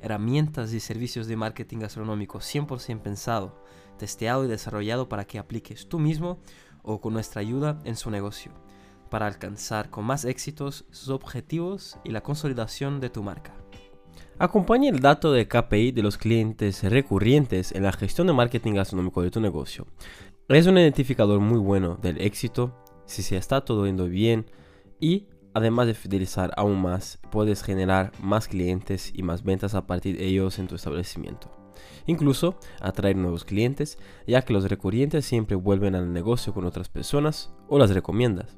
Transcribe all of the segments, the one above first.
herramientas y servicios de marketing gastronómico 100% pensado testeado y desarrollado para que apliques tú mismo o con nuestra ayuda en su negocio, para alcanzar con más éxitos sus objetivos y la consolidación de tu marca. Acompaña el dato de KPI de los clientes recurrentes en la gestión de marketing gastronómico de tu negocio. Es un identificador muy bueno del éxito, si se está todo yendo bien y además de fidelizar aún más, puedes generar más clientes y más ventas a partir de ellos en tu establecimiento. Incluso atraer nuevos clientes, ya que los recurrentes siempre vuelven al negocio con otras personas o las recomiendas.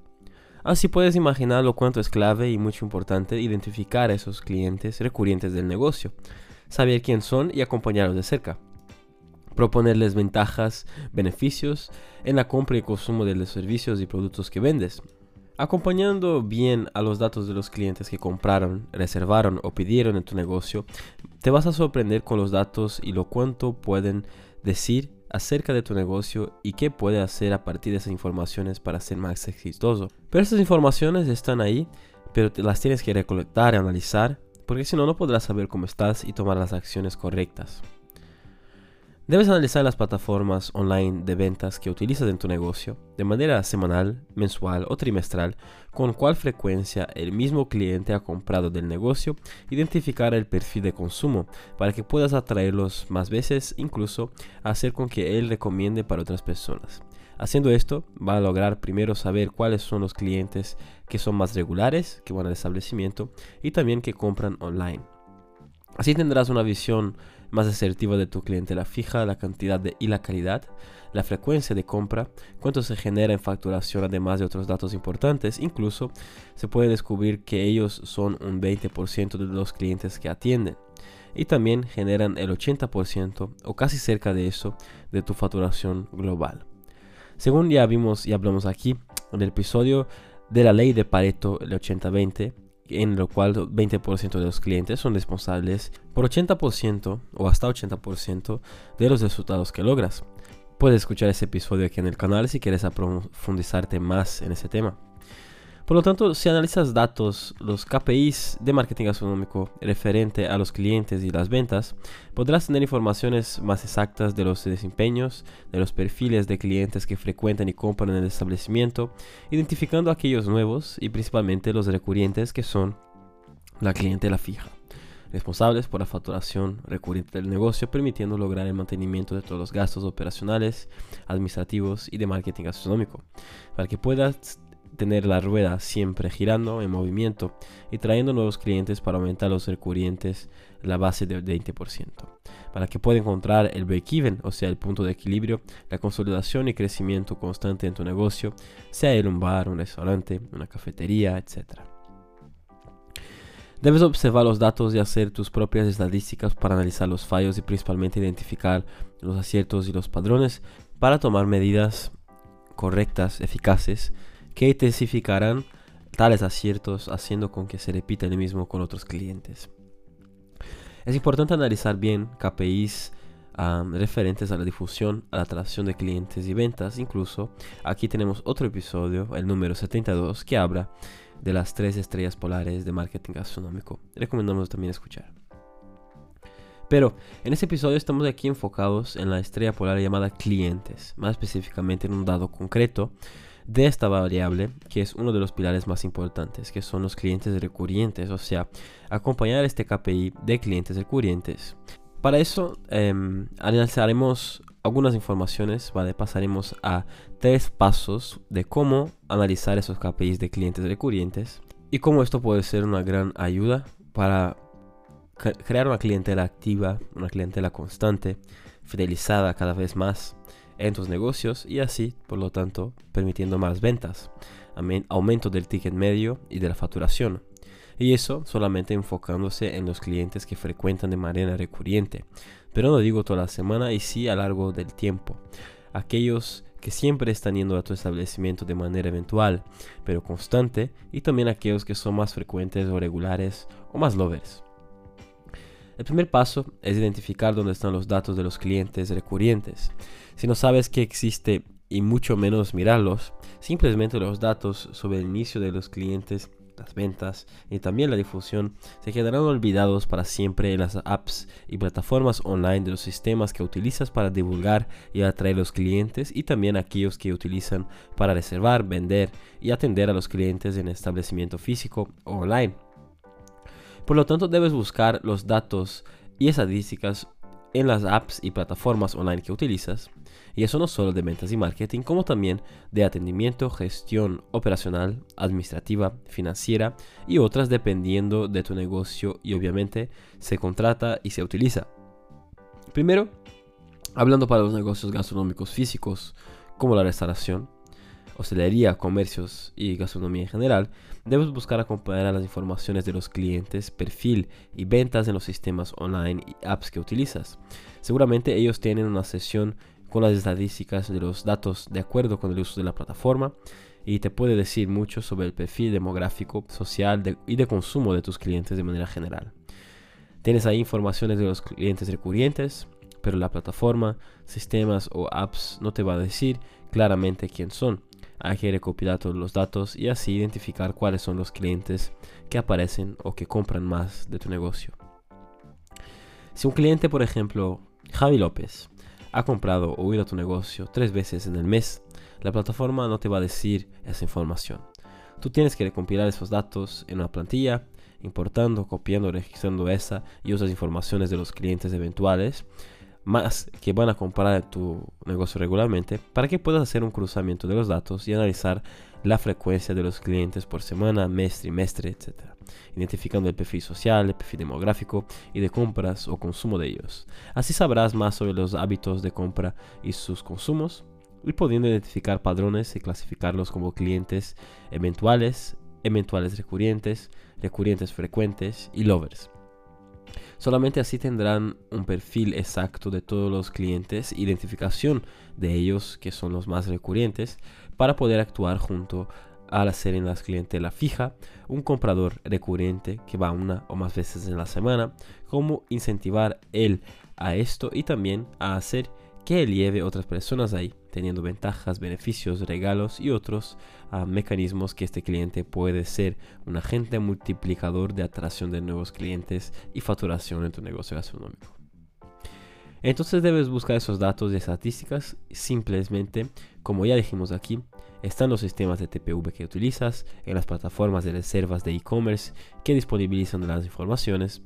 Así puedes imaginar lo cuánto es clave y mucho importante identificar a esos clientes recurrentes del negocio, saber quién son y acompañarlos de cerca. Proponerles ventajas, beneficios en la compra y consumo de los servicios y productos que vendes, Acompañando bien a los datos de los clientes que compraron, reservaron o pidieron en tu negocio, te vas a sorprender con los datos y lo cuánto pueden decir acerca de tu negocio y qué puede hacer a partir de esas informaciones para ser más exitoso. Pero estas informaciones están ahí, pero las tienes que recolectar y analizar, porque si no, no podrás saber cómo estás y tomar las acciones correctas. Debes analizar las plataformas online de ventas que utilizas en tu negocio de manera semanal, mensual o trimestral, con cuál frecuencia el mismo cliente ha comprado del negocio, identificar el perfil de consumo para que puedas atraerlos más veces, incluso hacer con que él recomiende para otras personas. Haciendo esto, va a lograr primero saber cuáles son los clientes que son más regulares, que van al establecimiento y también que compran online. Así tendrás una visión más asertiva de tu clientela fija, la cantidad y la calidad, la frecuencia de compra, cuánto se genera en facturación, además de otros datos importantes. Incluso se puede descubrir que ellos son un 20% de los clientes que atienden y también generan el 80% o casi cerca de eso de tu facturación global. Según ya vimos y hablamos aquí en el episodio de la ley de Pareto, el 80-20, en lo cual 20% de los clientes son responsables por 80% o hasta 80% de los resultados que logras. Puedes escuchar ese episodio aquí en el canal si quieres profundizarte más en ese tema. Por lo tanto, si analizas datos, los KPIs de marketing gastronómico referente a los clientes y las ventas, podrás tener informaciones más exactas de los desempeños, de los perfiles de clientes que frecuentan y compran en el establecimiento, identificando aquellos nuevos y principalmente los recurrentes que son la clientela fija responsables por la facturación recurrente del negocio, permitiendo lograr el mantenimiento de todos los gastos operacionales, administrativos y de marketing gastronómico, para que puedas tener la rueda siempre girando en movimiento y trayendo nuevos clientes para aumentar los recurrentes la base del 20%, para que pueda encontrar el break-even, o sea, el punto de equilibrio, la consolidación y crecimiento constante en tu negocio, sea el un bar, un restaurante, una cafetería, etc. Debes observar los datos y hacer tus propias estadísticas para analizar los fallos y principalmente identificar los aciertos y los padrones para tomar medidas correctas, eficaces, que intensificarán tales aciertos haciendo con que se repita el mismo con otros clientes. Es importante analizar bien KPIs referentes a la difusión, a la atracción de clientes y ventas. Incluso aquí tenemos otro episodio, el número 72, que habla de las tres estrellas polares de marketing gastronómico. Recomendamos también escuchar. Pero en este episodio estamos aquí enfocados en la estrella polar llamada clientes, más específicamente en un dado concreto de esta variable, que es uno de los pilares más importantes, que son los clientes recurrentes, o sea, acompañar este KPI de clientes recurrentes. Para eso em, analizaremos algunas informaciones, ¿vale? pasaremos a tres pasos de cómo analizar esos KPIs de clientes recurrentes y cómo esto puede ser una gran ayuda para crear una clientela activa, una clientela constante, fidelizada cada vez más en tus negocios y así, por lo tanto, permitiendo más ventas, aumento del ticket medio y de la facturación. Y eso solamente enfocándose en los clientes que frecuentan de manera recurrente, pero no digo toda la semana y sí a lo largo del tiempo. aquellos que siempre están yendo a tu establecimiento de manera eventual, pero constante, y también aquellos que son más frecuentes o regulares o más lovers. El primer paso es identificar dónde están los datos de los clientes recurrentes. Si no sabes que existe y mucho menos mirarlos, simplemente los datos sobre el inicio de los clientes las ventas y también la difusión se quedarán olvidados para siempre en las apps y plataformas online de los sistemas que utilizas para divulgar y atraer los clientes y también aquellos que utilizan para reservar, vender y atender a los clientes en establecimiento físico o online. Por lo tanto, debes buscar los datos y estadísticas en las apps y plataformas online que utilizas y eso no solo de ventas y marketing, como también de atendimiento, gestión operacional, administrativa, financiera y otras dependiendo de tu negocio y obviamente se contrata y se utiliza. Primero, hablando para los negocios gastronómicos físicos, como la restauración, hostelería, comercios y gastronomía en general, debes buscar acompañar las informaciones de los clientes, perfil y ventas en los sistemas online y apps que utilizas. Seguramente ellos tienen una sesión con las estadísticas de los datos de acuerdo con el uso de la plataforma y te puede decir mucho sobre el perfil demográfico, social y de consumo de tus clientes de manera general. Tienes ahí informaciones de los clientes recurrentes, pero la plataforma, sistemas o apps no te va a decir claramente quién son. Hay que recopilar todos los datos y así identificar cuáles son los clientes que aparecen o que compran más de tu negocio. Si un cliente, por ejemplo, Javi López, ha comprado o ido a tu negocio tres veces en el mes, la plataforma no te va a decir esa información. Tú tienes que recompilar esos datos en una plantilla, importando, copiando, registrando esa y otras informaciones de los clientes eventuales, más que van a comprar en tu negocio regularmente, para que puedas hacer un cruzamiento de los datos y analizar la frecuencia de los clientes por semana, mes, trimestre, etc. Identificando el perfil social, el perfil demográfico y de compras o consumo de ellos. Así sabrás más sobre los hábitos de compra y sus consumos y pudiendo identificar padrones y clasificarlos como clientes eventuales, eventuales recurrentes, recurrentes frecuentes y lovers. Solamente así tendrán un perfil exacto de todos los clientes, identificación de ellos que son los más recurrentes, para poder actuar junto a hacer en las clientela fija, un comprador recurrente que va una o más veces en la semana, cómo incentivar él a esto y también a hacer que él lleve otras personas ahí, teniendo ventajas, beneficios, regalos y otros mecanismos que este cliente puede ser un agente multiplicador de atracción de nuevos clientes y facturación en tu negocio gastronómico. Entonces debes buscar esos datos y estadísticas simplemente, como ya dijimos aquí, están los sistemas de TPV que utilizas, en las plataformas de reservas de e-commerce que disponibilizan las informaciones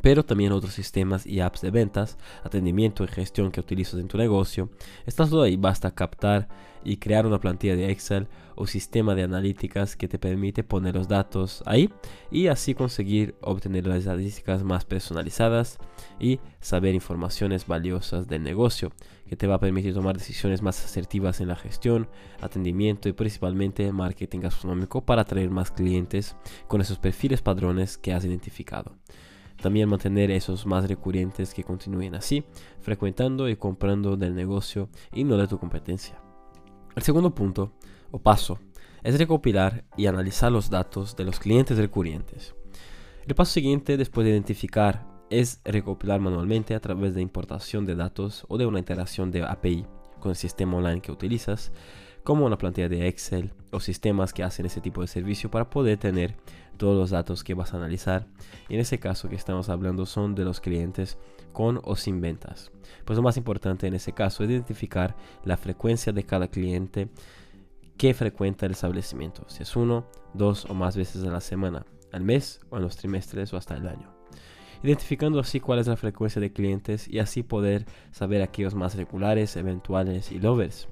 pero también otros sistemas y apps de ventas, atendimiento y gestión que utilizas en tu negocio. Estás todo ahí, basta captar y crear una plantilla de Excel o sistema de analíticas que te permite poner los datos ahí y así conseguir obtener las estadísticas más personalizadas y saber informaciones valiosas del negocio que te va a permitir tomar decisiones más asertivas en la gestión, atendimiento y principalmente marketing gastronómico para atraer más clientes con esos perfiles padrones que has identificado. También mantener esos más recurrentes que continúen así, frecuentando y comprando del negocio y no de tu competencia. El segundo punto, o paso, es recopilar y analizar los datos de los clientes recurrentes. El paso siguiente, después de identificar, es recopilar manualmente a través de importación de datos o de una integración de API con el sistema online que utilizas, como una plantilla de Excel o sistemas que hacen ese tipo de servicio para poder tener todos los datos que vas a analizar. Y en ese caso que estamos hablando son de los clientes con o sin ventas. Pues lo más importante en ese caso es identificar la frecuencia de cada cliente que frecuenta el establecimiento, si es uno, dos o más veces a la semana, al mes o en los trimestres o hasta el año. Identificando así cuál es la frecuencia de clientes y así poder saber aquellos más regulares, eventuales y lovers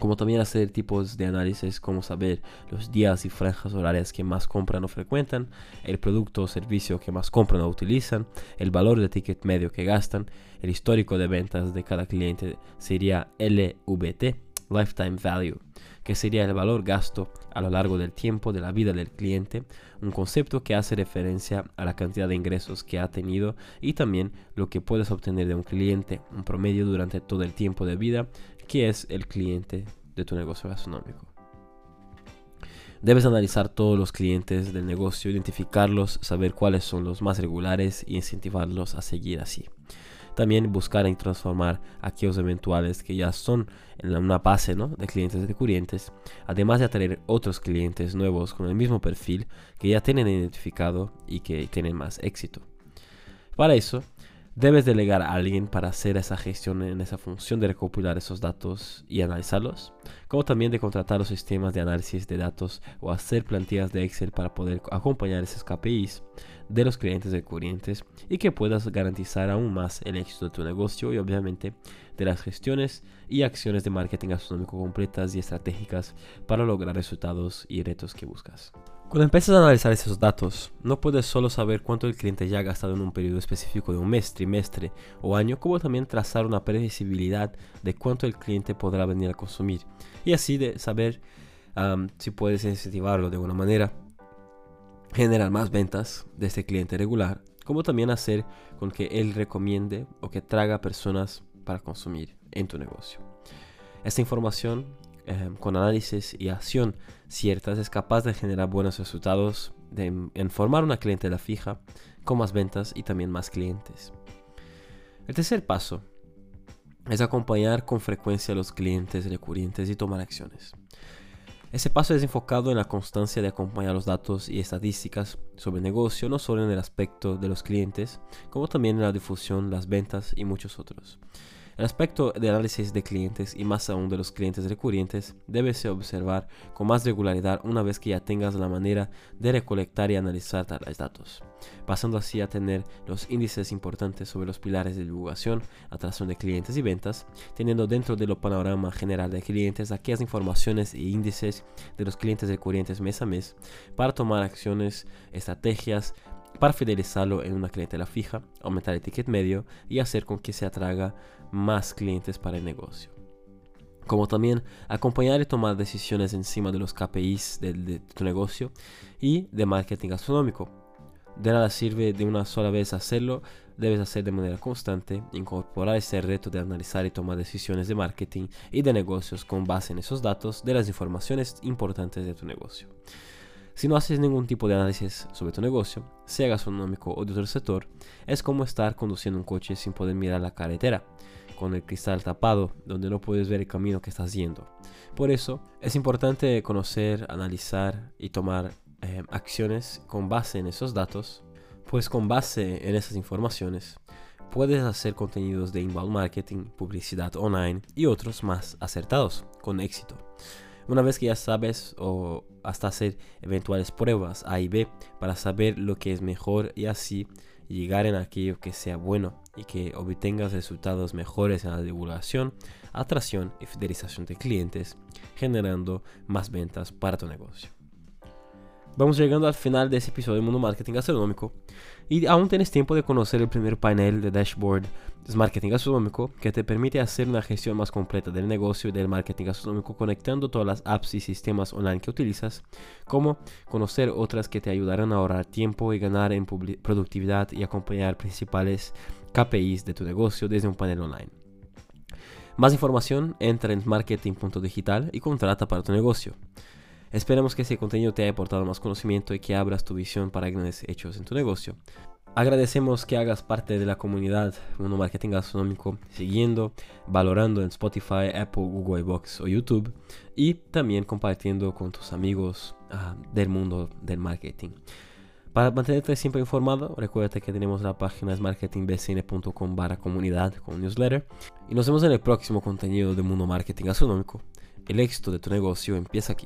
como también hacer tipos de análisis como saber los días y franjas horarias que más compran o frecuentan, el producto o servicio que más compran o utilizan, el valor de ticket medio que gastan, el histórico de ventas de cada cliente sería LVT, Lifetime Value. que sería el valor gasto a lo largo del tiempo de la vida del cliente, un concepto que hace referencia a la cantidad de ingresos que ha tenido y también lo que puedes obtener de un cliente, un promedio durante todo el tiempo de vida, que es el cliente de tu negocio gastronómico. Debes analizar todos los clientes del negocio, identificarlos, saber cuáles son los más regulares y incentivarlos a seguir así. También buscar y transformar aquellos eventuales que ya son en una base de clientes recurrentes, además de atraer otros clientes nuevos con el mismo perfil que ya tienen identificado y que tienen más éxito. Para eso, Debes delegar a alguien para hacer esa gestión en esa función de recopilar esos datos y analizarlos, como también de contratar los sistemas de análisis de datos o hacer plantillas de Excel para poder acompañar esos KPIs de los clientes recurrentes y que puedas garantizar aún más el éxito de tu negocio y obviamente de las gestiones y acciones de marketing gastronómico completas y estratégicas para lograr resultados y retos que buscas. Cuando empiezas a analizar esos datos, no puedes solo saber cuánto el cliente ya ha gastado en un periodo específico de un mes, trimestre o año, como también trazar una previsibilidad de cuánto el cliente podrá venir a consumir y así de saber si puedes incentivarlo de alguna manera, generar más ventas de este cliente regular, como también hacer con que él recomiende o que traga personas para consumir en tu negocio. Esta información Em, con análisis y acción ciertas es capaz de generar buenos resultados, de, en formar una clientela fija, con más ventas y también más clientes. El tercer paso es acompañar con frecuencia a los clientes recurrentes y tomar acciones. Ese paso es enfocado en la constancia de acompañar los datos y estadísticas sobre el negocio, no solo en el aspecto de los clientes, como también en la difusión, las ventas y muchos otros. El aspecto de análisis de clientes y más aún de los clientes recurrentes debe ser observar con más regularidad una vez que ya tengas la manera de recolectar y analizar tales datos, pasando así a tener los índices importantes sobre los pilares de divulgación, atracción de clientes y ventas, teniendo dentro del panorama general de clientes aquellas informaciones e índices de los clientes recurrentes mes a mes para tomar acciones, estrategias, para fidelizarlo en una clientela fija, aumentar el ticket medio y hacer con que se atraiga más clientes para el negocio. Como también acompañar y tomar decisiones encima de los KPIs de, tu negocio y de marketing gastronómico. De nada sirve de una sola vez hacerlo, debes hacer de manera constante, incorporar ese reto de analizar y tomar decisiones de marketing y de negocios con base en esos datos de las informaciones importantes de tu negocio. Si no haces ningún tipo de análisis sobre tu negocio, sea gastronómico o de otro sector, es como estar conduciendo un coche sin poder mirar la carretera, con el cristal tapado, donde no puedes ver el camino que estás yendo. Por eso, es importante conocer, analizar y tomar eh, acciones con base en esos datos, pues con base en esas informaciones, puedes hacer contenidos de inbound marketing, publicidad online y otros más acertados, con éxito. Una vez que ya sabes o hasta hacer eventuales pruebas A y B para saber lo que es mejor y así llegar en aquello que sea bueno y que obtengas resultados mejores en la divulgación, atracción y fidelización de clientes, generando más ventas para tu negocio. Vamos llegando al final de ese episodio de Mundo Marketing Gastronómico y aún tienes tiempo de conocer el primer panel de dashboard de marketing gastronómico que te permite hacer una gestión más completa del negocio y del marketing gastronómico conectando todas las apps y sistemas online que utilizas, como conocer otras que te ayudarán a ahorrar tiempo y ganar en productividad y acompañar principales KPIs de tu negocio desde un panel online. Más información, entra en marketing.digital y contrata para tu negocio. Esperamos que ese contenido te haya aportado más conocimiento y que abras tu visión para grandes hechos en tu negocio. Agradecemos que hagas parte de la comunidad Mundo Marketing Gastronómico siguiendo, valorando en Spotify, Apple, Google Box o YouTube y también compartiendo con tus amigos ah, del mundo del marketing. Para mantenerte siempre informado, recuerda que tenemos la página marketingbcn.com barra comunidad con newsletter y nos vemos en el próximo contenido de Mundo Marketing Gastronómico. El éxito de tu negocio empieza aquí.